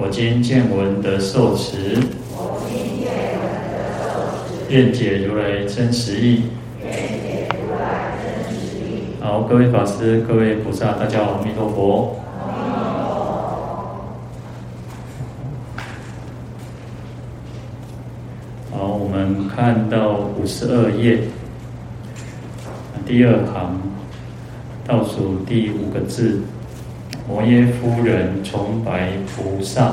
我今见闻得受持，我今见闻得受持愿解如来真实义。好，各位法师、各位菩萨，大家好，阿弥陀佛。好，我们看到五十二页，第二行倒数第五个字。摩耶夫人重白菩萨，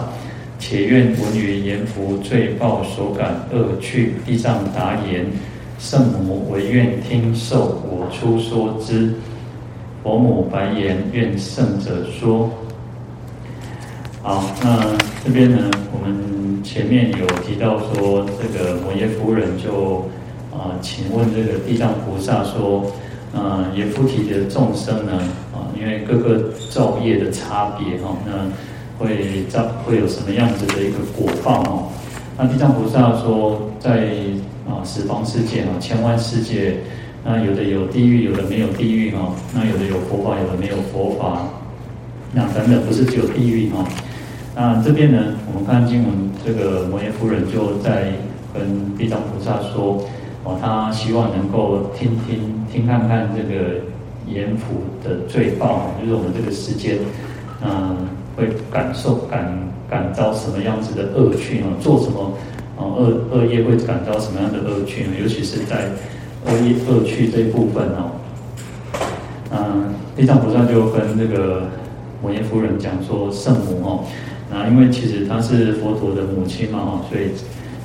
且愿闻于阎浮罪报所感恶趣。地藏答言：圣母唯愿听受，我出说之。佛母白言：愿圣者说。好，那这边呢，我们前面有提到说，这个摩耶夫人就啊、请问这个地藏菩萨说，啊、呃，阎浮提的众生呢？因为各个造业的差别哈，那会造会有什么样子的一个果报哦？那地藏菩萨说，在啊十方世界啊，千万世界，那有的有地狱，有的没有地狱哈，那有的有佛法，有的没有佛法，那等等不是只有地狱哈。那这边呢，我们看经文，这个摩耶夫人就在跟地藏菩萨说，哦，他希望能够听听听看看这个。阎浮的罪报，就是我们这个世间，嗯，会感受感感召什么样子的恶趣呢？做什么啊恶恶业会感召什么样的恶趣呢？尤其是在恶业恶趣这一部分哦，嗯，地藏菩萨就跟这个摩耶夫人讲说，圣母哦，那因为其实她是佛陀的母亲嘛哈，所以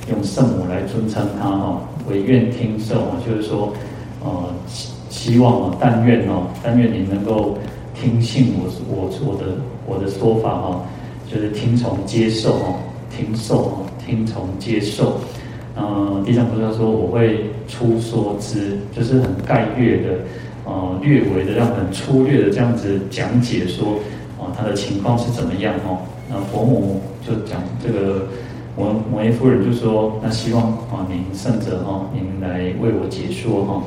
用圣母来尊称她哈，唯愿听受啊，就是说，呃。希望哦，但愿哦，但愿你能够听信我我我的我的说法哦，就是听从接受哦，听受哦，听从接受。嗯，地藏菩萨说我会出说之，就是很概略的，呃，略微的让很粗略的这样子讲解说，哦，他的情况是怎么样哦。那佛母就讲这个摩摩耶夫人就说，那希望啊，您圣者哈，您来为我解说哈。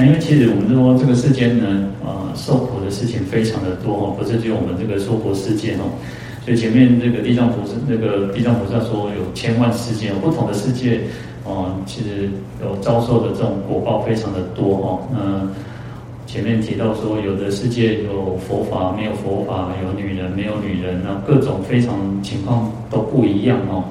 因为其实我们说这个世间呢，呃，受苦的事情非常的多哦，不是只有我们这个娑婆世界哦。所以前面这个地藏菩萨，那个地藏菩萨说有千万世界，不同的世界，哦，其实有遭受的这种果报非常的多哦。那前面提到说，有的世界有佛法，没有佛法；有女人，没有女人，那各种非常情况都不一样哦。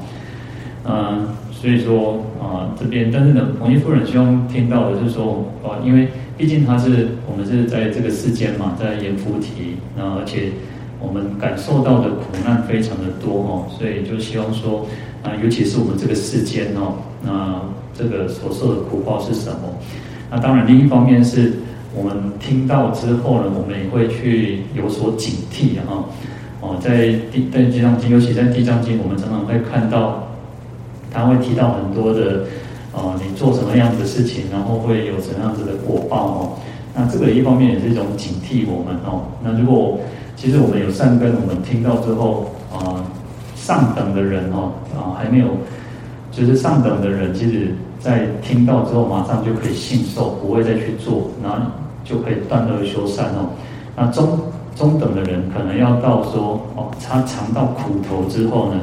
嗯。所以说啊，这边但是呢，弘一夫人希望听到的就是说，啊，因为毕竟他是我们是在这个世间嘛，在阎浮提，那而且我们感受到的苦难非常的多哦，所以就希望说，啊，尤其是我们这个世间哦，那这个所受的苦报是什么？那当然，另一方面是我们听到之后呢，我们也会去有所警惕哈。哦，在地在地藏经，尤其在地藏经，我们常常会看到。他会提到很多的，哦，你做什么样子的事情，然后会有什么样子的果报哦。那这个一方面也是一种警惕我们哦。那如果其实我们有善根，我们听到之后啊，上等的人哦啊还没有，就是上等的人，其实在听到之后马上就可以信受，不会再去做，然后就可以断恶修善哦。那中中等的人可能要到说哦，他尝到苦头之后呢，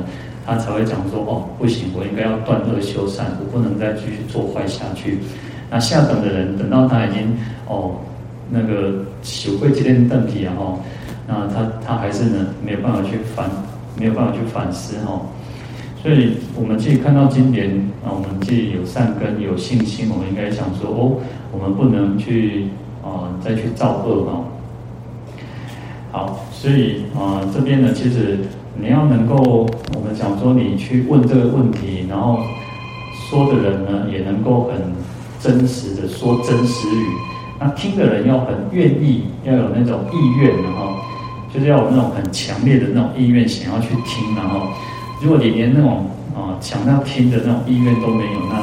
他才会讲说哦，不行，我应该要断恶修善，我不能再继续做坏下去。那下等的人，等到他已经哦那个修会这件问题啊，哈，那他他还是呢没有办法去反，没有办法去反思哈。所以我们自己看到经典啊，我们自己有善根有信心，我们应该想说哦，我们不能去啊再去造恶哈。好，所以啊这边呢，其实。你要能够，我们讲说你去问这个问题，然后说的人呢也能够很真实的说真实语，那听的人要很愿意，要有那种意愿，然后就是要有那种很强烈的那种意愿，想要去听，然后如果你连那种啊想要听的那种意愿都没有，那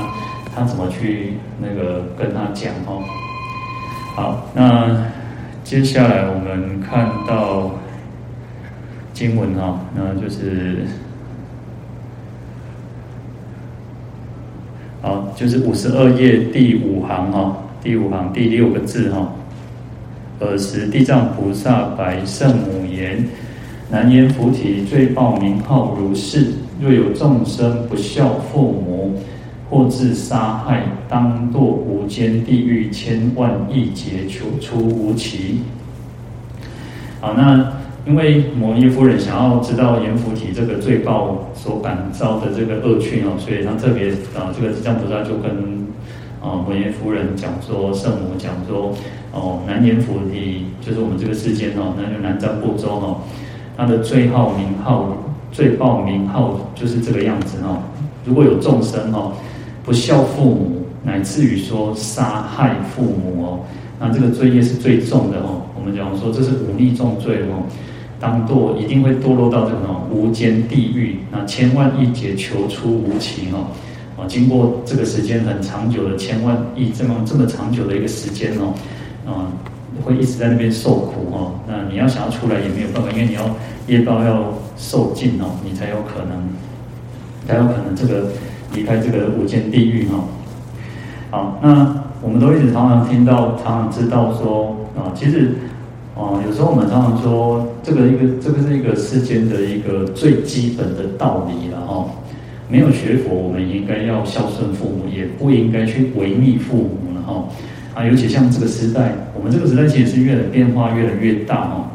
他怎么去那个跟他讲哦？好，那接下来我们看到经文哈，那就是好，就是五十二页第五行哈，第五行第六个字哈。尔时地藏菩萨白圣母言：“难言菩提，最报名号如是。若有众生不孝父母，或自杀害，当堕无间地狱千万亿劫，求出无期。”好，那因为摩耶夫人想要知道阎浮提这个罪报所感遭的这个恶趣哦，所以他特别啊，这个地藏菩萨就跟。啊，摩耶夫人讲说，圣母讲说，哦，南阎浮提就是我们这个世间哦，那就南瞻部洲哦，它的罪号名号，罪报名号就是这个样子哦。如果有众生哦，不孝父母，乃至于说杀害父母哦，那这个罪业是最重的哦。我们讲说这是忤逆重罪哦，当堕一定会堕落到这种无间地狱，那千万亿劫求出无期哦。啊，经过这个时间很长久的千万亿这么这么长久的一个时间哦，啊，会一直在那边受苦哦。那你要想要出来也没有办法，因为你要业报要受尽哦，你才有可能，才有可能这个离开这个无间地狱哦。好，那我们都一直常常听到，常常知道说啊，其实啊，有时候我们常常说这个一个这个是一个世间的一个最基本的道理了哦。没有学佛，我们应该要孝顺父母，也不应该去违逆父母了哈。啊，尤其像这个时代，我们这个时代其实是越来变化越来越大哈。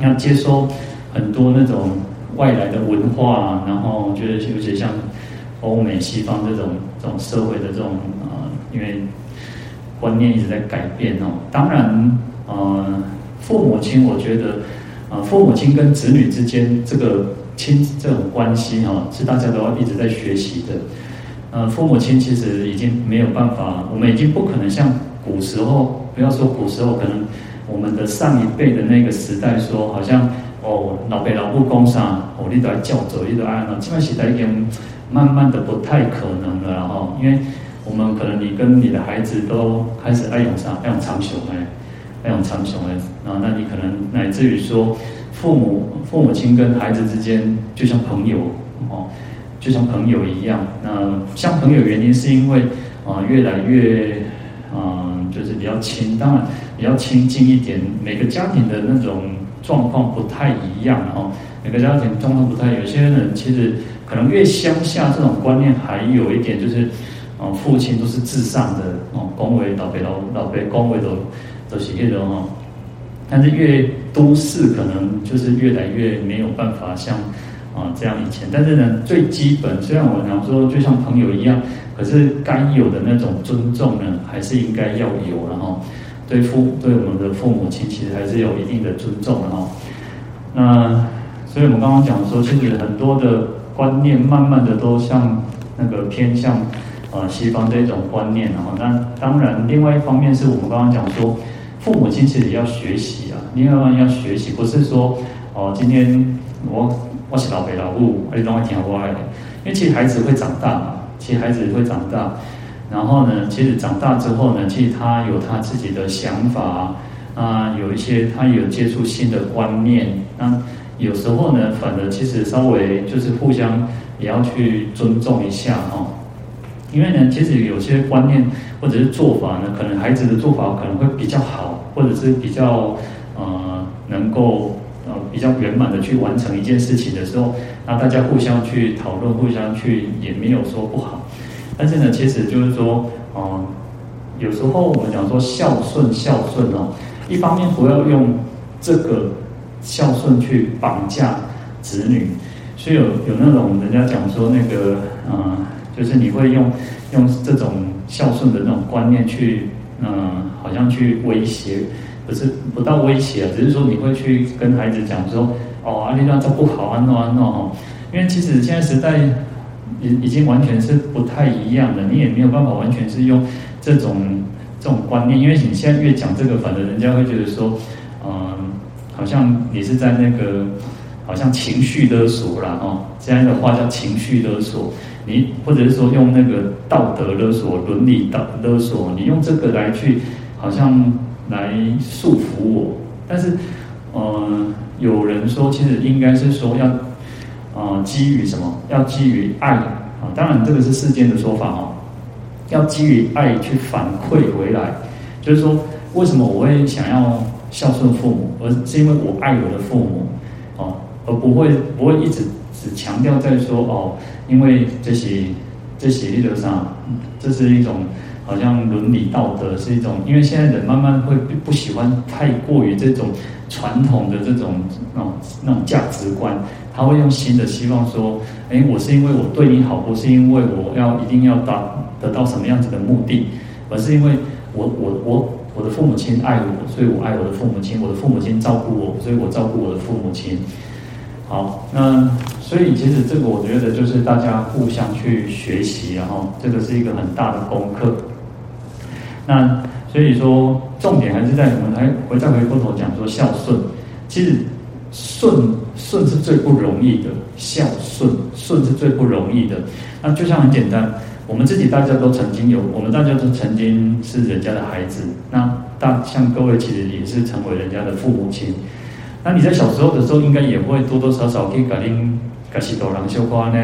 要接收很多那种外来的文化，然后觉得尤其像欧美西方这种这种社会的这种啊，因为观念一直在改变哦。当然，呃，父母亲，我觉得啊，父母亲跟子女之间这个。亲这种关系哈，是大家都要一直在学习的。呃，父母亲其实已经没有办法，我们已经不可能像古时候，不要说古时候，可能我们的上一辈的那个时代说，好像哦，老辈老不公啥，哦，你都要照做，你都按了。现在时代已经慢慢的不太可能了哈，因为我们可能你跟你的孩子都开始爱用啥，爱用长袖哎，那种长袖哎，啊，那你可能乃至于说。父母父母亲跟孩子之间就像朋友哦，就像朋友一样。那像朋友原因是因为啊、越来越啊、就是比较亲，当然比较亲近一点。每个家庭的那种状况不太一样哦，每个家庭状况不太。有些人其实可能越乡下这种观念还有一点就是啊、父亲都是至上的哦，恭维老辈老老辈恭维都都是那种哦。但是越都市可能就是越来越没有办法像啊这样以前，但是呢，最基本虽然我常说就像朋友一样，可是该有的那种尊重呢，还是应该要有，然后对父对我们的父母亲其实还是有一定的尊重的哈。那所以我们刚刚讲说，其实很多的观念慢慢的都像那个偏向啊西方这种观念，然后那当然另外一方面是我们刚刚讲说。父母亲其实也要学习啊，另外要学习，不是说哦，今天我我是老北老母，你都会听我的，因为其实孩子会长大嘛，其实孩子会长大，然后呢，其实长大之后呢，其实他有他自己的想法啊，有一些他有接触新的观念，那有时候呢，反而其实稍微就是互相也要去尊重一下哈。因为呢，其实有些观念或者是做法呢，可能孩子的做法可能会比较好，或者是比较呃能够呃比较圆满的去完成一件事情的时候，那大家互相去讨论，互相去也没有说不好。但是呢，其实就是说，呃，有时候我们讲说孝顺孝顺哦，一方面不要用这个孝顺去绑架子女，所以有有那种人家讲说那个呃。就是你会用用这种孝顺的那种观念去，嗯、好像去威胁，不是不到威胁啊，只是说你会去跟孩子讲说，哦，阿丽娜这不好，安诺安诺哈，因为其实现在时代已已经完全是不太一样的，你也没有办法完全是用这种这种观念，因为你现在越讲这个，反正人家会觉得说，嗯、好像你是在那个。好像情绪勒索啦，哦，现在的话叫情绪勒索，你或者是说用那个道德勒索、伦理道勒索，你用这个来去好像来束缚我，但是，呃，有人说其实应该是说要，呃，基于什么？要基于爱啊，当然这个是世间的说法哦，要基于爱去反馈回来，就是说为什么我会想要孝顺父母，而是因为我爱我的父母。而不会不会一直只强调在说哦，因为这些这些理论上，这是一种好像伦理道德是一种，因为现在人慢慢会不喜欢太过于这种传统的这种那种那种价值观，他会用新的希望说，哎，我是因为我对你好，不是因为我要一定要达得到什么样子的目的，而是因为我我我我的父母亲爱我，所以我爱我的父母亲，我的父母亲照顾我，所以我照顾我的父母亲。好，那所以其实这个我觉得就是大家互相去学习，然后这个是一个很大的功课。那所以说重点还是在我们还回再回过头讲说孝顺，其实顺顺是最不容易的，孝顺顺是最不容易的。那就像很简单，我们自己大家都曾经有，我们大家都曾经是人家的孩子，那大像各位其实也是成为人家的父母亲。那你在小时候的时候，应该也会多多少少可以改令改起多郎修花呢，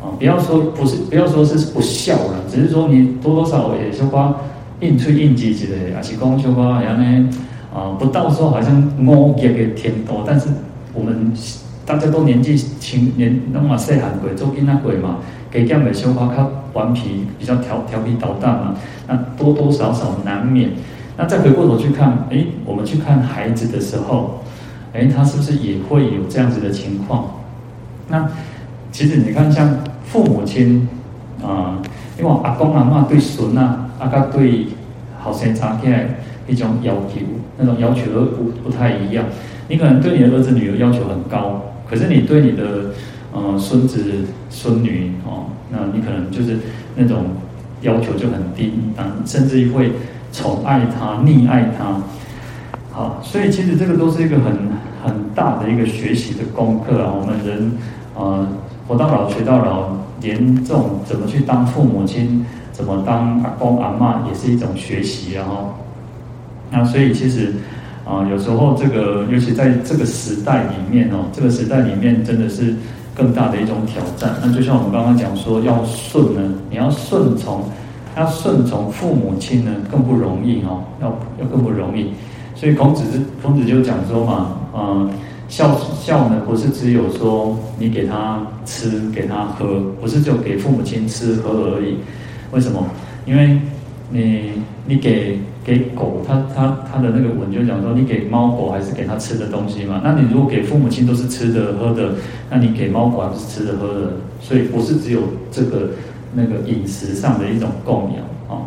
啊，不要说不是，不要说是不孝了，只是说你多多少少也修花应出应急之类的，还是讲修花然后呢，啊，不到时候好像我也给天多，但是我们大家都年纪轻年那么细汉鬼做囡仔鬼嘛，给这样的修花较顽皮，比较调调皮捣蛋嘛，那多多少少难免。那再回过头去看，诶，我们去看孩子的时候。哎，他是不是也会有这样子的情况？那其实你看，像父母亲啊、因为阿公阿嬷对孙啊，阿个对后生仔起来一种要求，那种要求都不不太一样。你可能对你的儿子女儿要求很高，可是你对你的呃孙子孙女哦，那你可能就是那种要求就很低，啊，甚至于会宠爱他、溺爱他。好，所以其实这个都是一个很很大的一个学习的功课啊。我们人，呃，活到老学到老，连这种怎么去当父母亲，怎么当阿公阿嬷，也是一种学习啊。那所以其实啊、有时候这个，尤其在这个时代里面哦，这个时代里面真的是更大的一种挑战。那就像我们刚刚讲说，要顺呢，你要顺从，要顺从父母亲呢，更不容易哦，要要更不容易。所以孔子是孔子就讲说嘛，嗯，孝孝呢不是只有说你给他吃给他喝，不是只有给父母亲吃喝而已。为什么？因为你你给给狗，它它它的那个文就讲说，你给猫狗还是给它吃的东西嘛。那你如果给父母亲都是吃的喝的，那你给猫狗还是吃的喝的？所以不是只有这个那个饮食上的一种供养啊。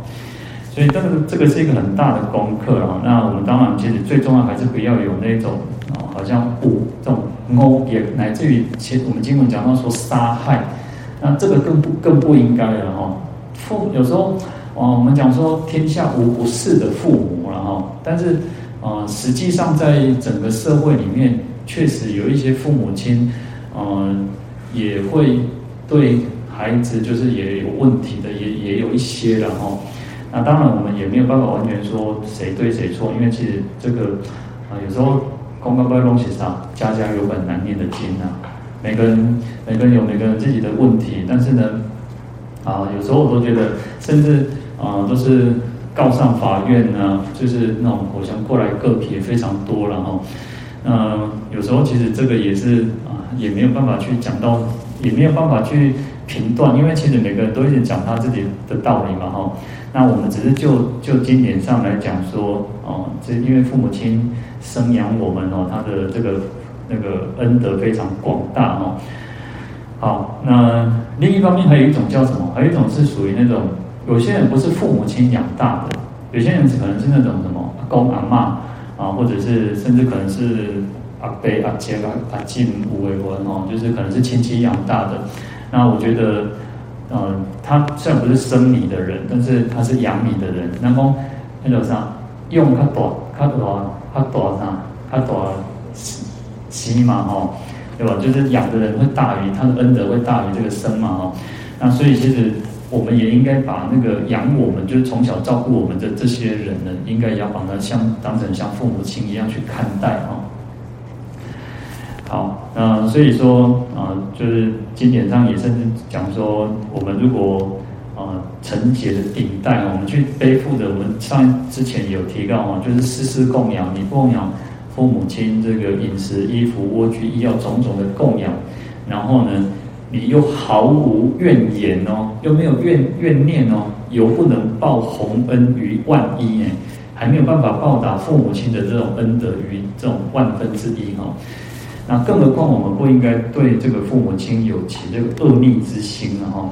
所以这个这个是一个很大的功课啊。那我们当然其实最重要还是不要有那种啊，好像呜这种殴，也乃至于其实我们经文讲到说杀害，那这个更不更不应该了哈。父有时候啊，我们讲说天下无不是的父母了哈，但是啊，实际上在整个社会里面，确实有一些父母亲啊，也会对孩子就是也有问题的，也也有一些然后。那当然，我们也没有办法完全说谁对谁错，因为其实这个啊，有时候公公在东西上，家家有本难念的经啊。每个人每个人有每个人自己的问题，但是呢，啊，有时候我都觉得，甚至啊，都是告上法院呢，就是那种火枪过来个体也非常多了哈。那有时候其实这个也是啊，也没有办法去讲到，也没有办法去评断，因为其实每个人都一直讲他自己的道理嘛哈。那我们只是就就经典上来讲说，哦，这因为父母亲生养我们哦，他的这个那个恩德非常广大哦。好，那另一方面还有一种叫什么？还有一种是属于那种有些人不是父母亲养大的，有些人可能是那种什么阿公阿嬷啊，或者是甚至可能是阿伯阿姐阿阿进五位文哦，就是可能是亲戚养大的。那我觉得。嗯，他虽然不是生你的人，但是他是养你的人。那么那个啥，用他多，他多，他多啥，他多西嘛吼，对吧？就是养的人会大于他的恩德会大于这个生嘛，哦，那所以其实我们也应该把那个养我们，就是从小照顾我们的这些人呢，应该要把他像当成像父母亲一样去看待哦。好，那所以说啊、就是经典上也甚至讲说，我们如果啊承劫的顶戴，我们去背负的，我们上之前有提到啊，就是施施供养，你供养。父母亲这个饮食、衣服、卧具、医药种种的供养，然后呢，你又毫无怨言哦，又没有怨怨念哦，犹不能报洪恩于万一哎，还没有办法报答父母亲的这种恩德于这种万分之一哦。那更何况我们不应该对这个父母亲有起这个恶逆之心了哈。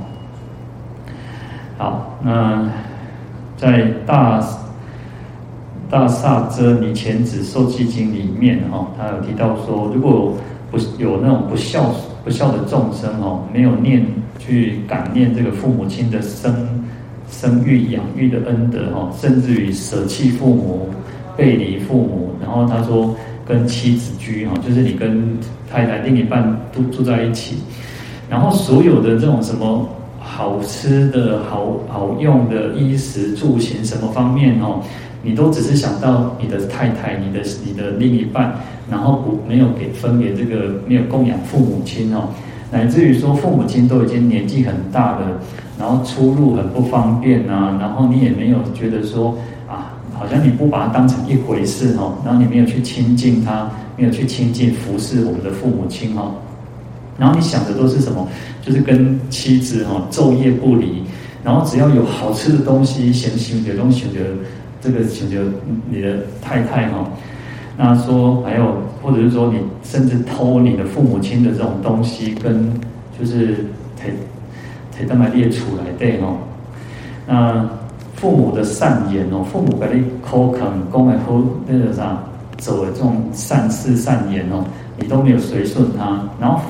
好，那在大。大萨遮尼前子受记经里面哈，他有提到说，如果不有那种不孝不孝的众生哦，没有念去感念这个父母亲的生生育养育的恩德哈，甚至于舍弃父母、背离父母，然后他说跟妻子居哈，就是你跟太太另一半都住在一起，然后所有的这种什么好吃的好好用的衣食住行什么方面哦。你都只是想到你的太太、你的你的另一半，然后不没有给分给这个没有供养父母亲哦，乃至于说父母亲都已经年纪很大了，然后出入很不方便啊，然后你也没有觉得说，好像你不把它当成一回事哦，然后你没有去亲近他，没有去亲近服侍我们的父母亲哦，然后你想的都是什么？就是跟妻子哦昼夜不离，然后只要有好吃的东西、咸咸的东西的。这个请求你的太太哈，那说还有，或者是说你甚至偷你的父母亲的这种东西，跟就是提提他们列出来对哦。那父母的善言哦，父母给你口肯讲的好那个啥，走的这种善事善言哦，你都没有随顺他。然后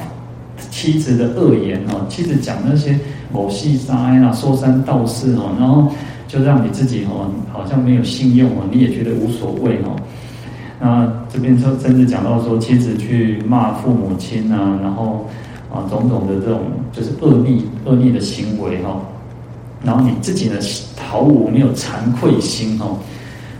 妻子的恶言哦，妻子讲那些某细沙呀，说三道四哦，然后。就让你自己哦，好像没有信用哦，你也觉得无所谓哦。那这边说甚至讲到说，妻子去骂父母亲啊，然后啊种种的这种就是恶逆恶逆的行为哈。然后你自己呢，毫无没有惭愧心哦。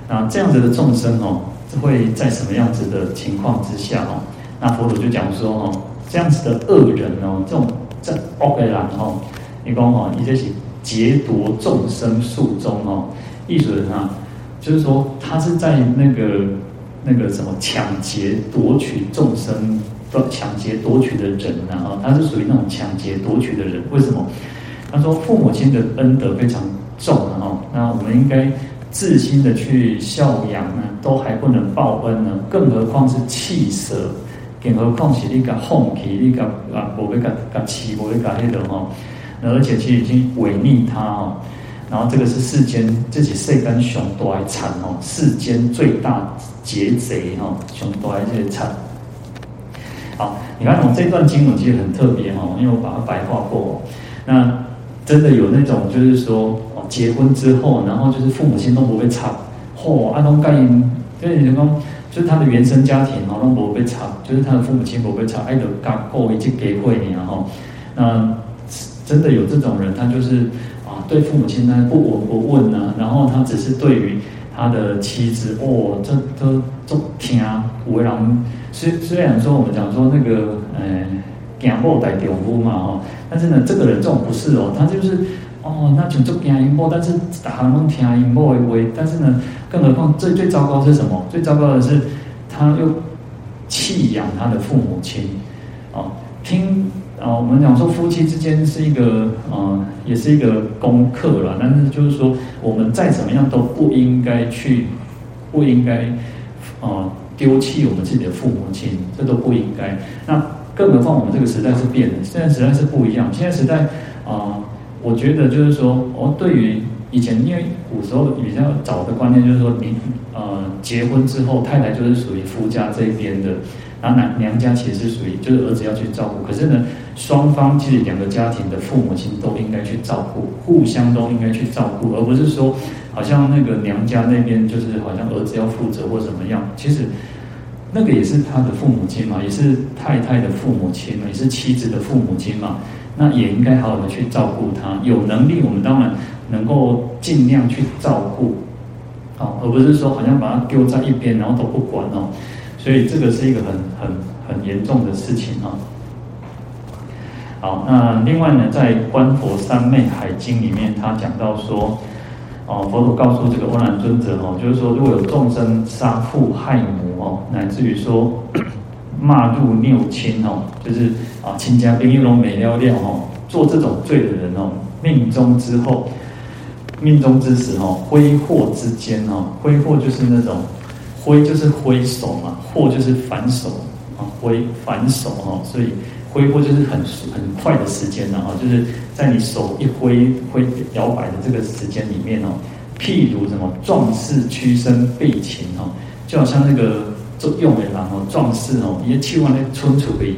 那这样子的众生哦，会在什么样子的情况之下哦？那佛祖就讲说哦，这样子的恶人哦，这种这恶的人哦，你讲哦，你这是。劫夺众生数中哦，意思是啊，就是说他是在那个那个什么抢劫夺取众生的抢劫夺取的人呢啊，他是属于那种抢劫夺取的人。为什么？他说父母亲的恩德非常重，那我们应该自心的去孝养呢，都还不能报恩呢，更何况是弃舍，更何况是你个放弃，你个啊，不会个个弃，不会个那个哈。而且其实已经违逆他哦，然后这个是世间自己世间上大的惨哦，世间最大劫贼哈，上大的这些惨。好，你看我这段经文其实很特别哦，因为我把它白话过。那真的有那种就是说，结婚之后，然后就是父母亲都不会差，嚯，阿东盖因，就是什么，就是他的原生家庭哦，都不会差，就是他的父母亲不会差，爱的嘎过一起给会你然后那。真的有这种人，他就是啊，对父母亲呢不闻不问呢，然后他只是对于他的妻子哦，这都都听为人。虽虽然说我们讲说那个呃，惊某代丈夫嘛哈，但是呢，这个人这种不是哦，他就是哦，那就做惊某，但是大家都听某的话，但是呢，更何况最最糟糕是什么？最糟糕的是他又弃养他的父母亲，哦，听。啊，我们讲说夫妻之间是一个，呃，也是一个功课了。但是就是说，我们再怎么样都不应该去，不应该，呃，丢弃我们自己的父母亲，这都不应该。那更何况我们这个时代是变的，现在时代是不一样。现在时代，啊、我觉得就是说，哦，对于以前，因为古时候比较早的观念就是说，你呃结婚之后，太太就是属于夫家这边的。然后男娘家其实是属于就是儿子要去照顾，可是呢，双方其实两个家庭的父母亲都应该去照顾，互相都应该去照顾，而不是说好像那个娘家那边就是好像儿子要负责或怎么样。其实那个也是他的父母亲嘛，也是太太的父母亲嘛，也是妻子的父母亲嘛。那也应该好好的去照顾他。有能力，我们当然能够尽量去照顾，哦，而不是说好像把他丢在一边，然后都不管哦。所以这个是一个很很很严重的事情啊。好，那另外呢，在《观佛三昧海经》里面，他讲到说，哦，佛陀告诉这个阿难尊者哦，就是说，如果有众生杀父害母哦，乃至于说骂入六亲哦，就是啊亲家宾友拢没了了哦，做这种罪的人哦，命终之后，命终之时哦，挥霍之间哦，挥霍就是那种挥就是挥手嘛，霍就是反手啊，挥反手哦，所以。挥霍就是很很快的时间了哈，就是在你手一挥挥摇摆的这个时间里面哦，譬如什么壮士屈身备擒哦，就好像那个作用的人哦，壮士哦，一切完那存储备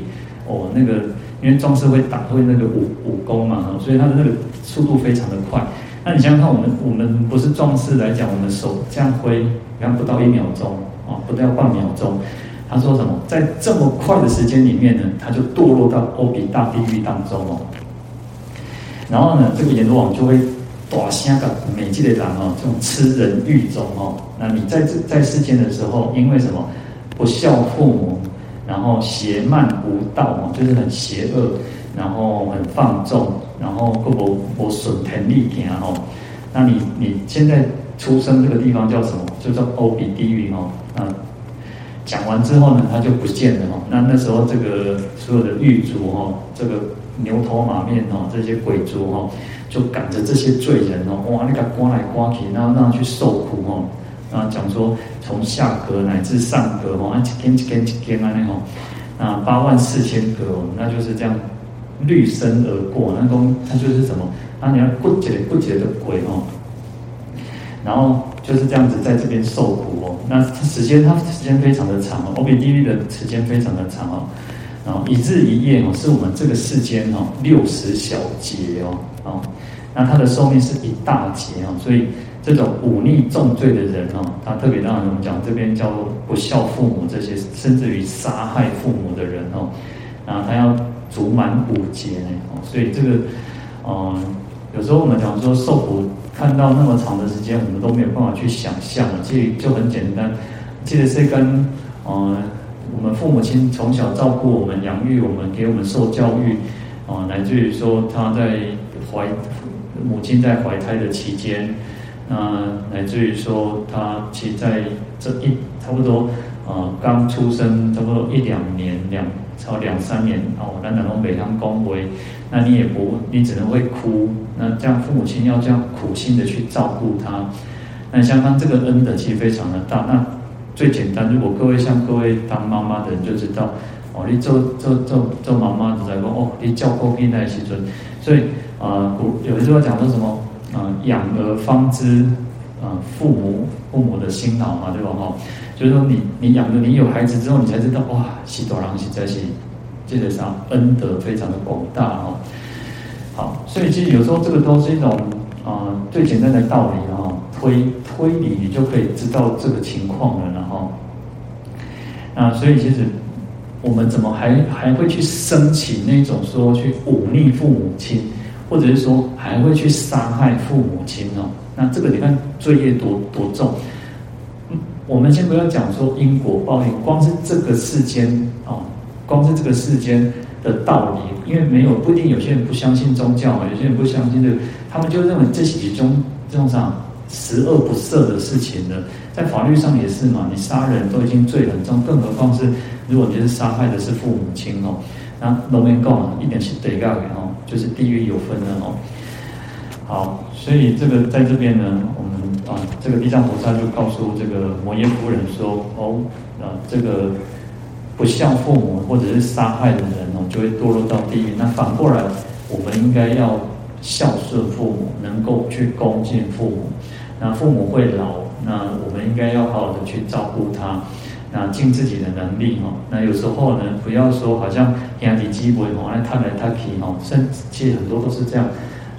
哦，那个因为壮士会打会那个武武功嘛，所以他的那个速度非常的快。那你想想看，我们我们不是壮士来讲，我们手这样挥，然后不到一秒钟啊，不到半秒钟。他说什么？在这么快的时间里面呢，他就堕落到欧比大地狱当中哦。然后呢，这个阎罗王就会大声的美记的狼哦，这种吃人欲种哦。那你在这在世间的时候，因为什么？不孝父母，然后邪慢无道哦，就是很邪恶，然后很放纵，然后不不不损天利田哦。那你你现在出生这个地方叫什么？就叫欧比地狱哦。那讲完之后呢，他就不见了哈。那那时候这个所有的狱卒哈，这个牛头马面哈，这些鬼卒哈，就赶着这些罪人哦，哇，那个刮来刮去，然后让他去受苦哦。然后讲说从下格乃至上格哈，一天一天一天啊那种，啊八万四千格哦，那就是这样绿身而过。那公它就是什么？那你要不解不解的鬼哦。然后就是这样子在这边受苦哦，那时间它时间非常的长哦，欧比地狱的时间非常的长哦，然后一日一夜哦，是我们这个世间哦六十小劫哦，哦，那它的寿命是一大劫哦，所以这种忤逆重罪的人哦，他特别让我们讲这边叫做不孝父母这些，甚至于杀害父母的人哦，啊他要足满五劫呢哦，所以这个，嗯，有时候我们讲说受苦。看到那么长的时间，我们都没有办法去想象。其实就很简单，其实是跟呃我们父母亲从小照顾我们、养育我们、给我们受教育，啊、呃，乃至于说他在怀母亲在怀胎的期间，那乃至于说他其实在这一差不多啊刚、出生差不多一两年两超两三年哦，那然后每趟恭维。那你也不，你只能会哭。那这样父母亲要这样苦心的去照顾他，那相当这个恩德其实非常的大。那最简单，如果各位像各位当妈妈的人就知道，哦，你做做做做妈妈的在说，哦，你照顾病那时阵，所以啊，古、呃、有的时候讲说什么啊，养儿方知啊父母父母的辛劳嘛，对吧？哈，就是说你你养了你有孩子之后，你才知道哇，是多人是在是。基本上恩德非常的广大哈，好，所以其实有时候这个都是一种啊、最简单的道理哈，推推理你就可以知道这个情况了，然后，那所以其实我们怎么还还会去升起那种说去忤逆父母亲，或者是说还会去杀害父母亲哦？那这个你看罪业多多重？嗯，我们先不要讲说因果报应，光是这个世间。哦光是这个世间的道理，因为没有不一定，有些人不相信宗教嘛，有些人不相信这个，他们就认为这是一种这种啥十恶不赦的事情的，在法律上也是嘛，你杀人都已经罪很重，更何况是如果你是杀害的是父母亲哦，那龙面告啊，一点是对告的哦，就是地狱有分的哦。好，所以这个在这边呢，我们啊，这个地藏菩萨就告诉这个摩耶夫人说，哦，啊，这个。不孝父母或者是杀害的人哦，就会堕落到地狱。那反过来，我们应该要孝顺父母，能够去恭敬父母。那父母会老，那我们应该要好好的去照顾他，那尽自己的能力哈。那有时候呢，不要说好像兄弟姊妹哦，那他来他去哦，甚至其实很多都是这样，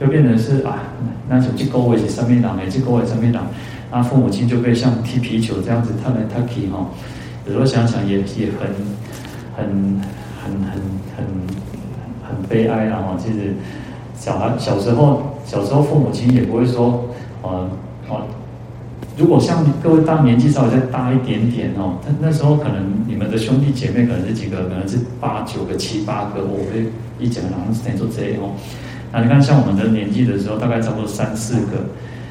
就变成是啊，那就去勾尾是上面党，哎，去勾尾上面党，那父母亲就被像踢皮球这样子，他来他去哦。有时候想想也也很很很很很很悲哀啊！哈，其实小孩小时候小时候父母亲也不会说，呃哦，如果像各位大年纪稍微再大一点点哦，那那时候可能你们的兄弟姐妹可能是几个，可能是八九个、七八个，我会一讲然后是做这样哦。那你看像我们的年纪的时候，大概差不多三四个。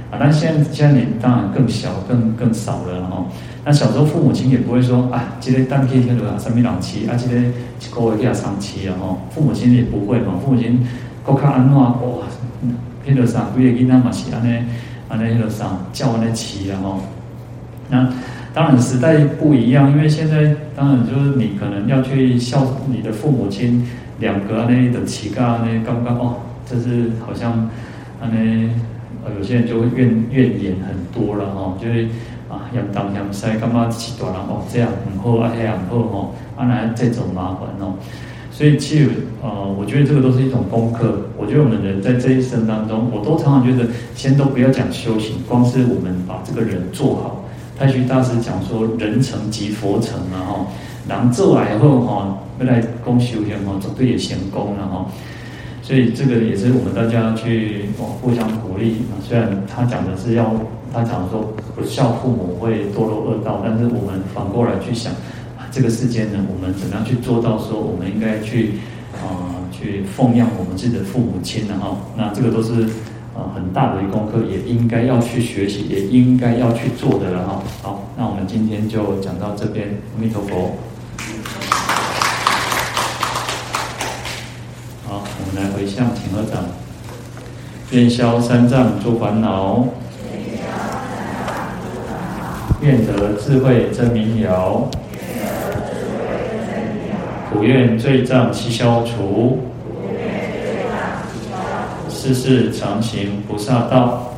啊，那现在现在你当然更小，更更少了哈。那小时候父母亲也不会说啊，今天当天天的三米两七，啊，今天过一下三七啊哈。父母亲也不会嘛，父母亲过看安怎哇，天得上不也应当嘛是安尼安尼得上叫安尼起啊哈。那当然时代不一样，因为现在当然就是你可能要去孝你的父母亲两个安尼的起个安尼刚刚哦，这是好像安尼。有些人就会怨怨言很多了哈，就是啊，要当要塞干嘛起多了哦，这样很厚啊，那样很厚哈，啊来这种麻烦哦，所以其实呃，我觉得这个都是一种功课。我觉得我们人在这一生当中，我都常常觉得，先都不要讲修行，光是我们把这个人做好。太虚大师讲说，人成即佛成啊哈，然后做来后哈，未来功修行哈，绝对也成功了哈。所以这个也是我们大家去互相鼓励。虽然他讲的是要，他讲说不孝父母会堕落恶道，但是我们反过来去想，这个世间呢，我们怎么样去做到说，我们应该去啊、去奉养我们自己的父母亲呢？哈，那这个都是啊很大的一功课，也应该要去学习，也应该要去做的了哈。好，那我们今天就讲到这边，阿弥陀佛。好，我们来回向，请合掌。愿消三障诸烦恼，愿得智慧真明了，普愿罪障悉消除，世世常行菩萨道。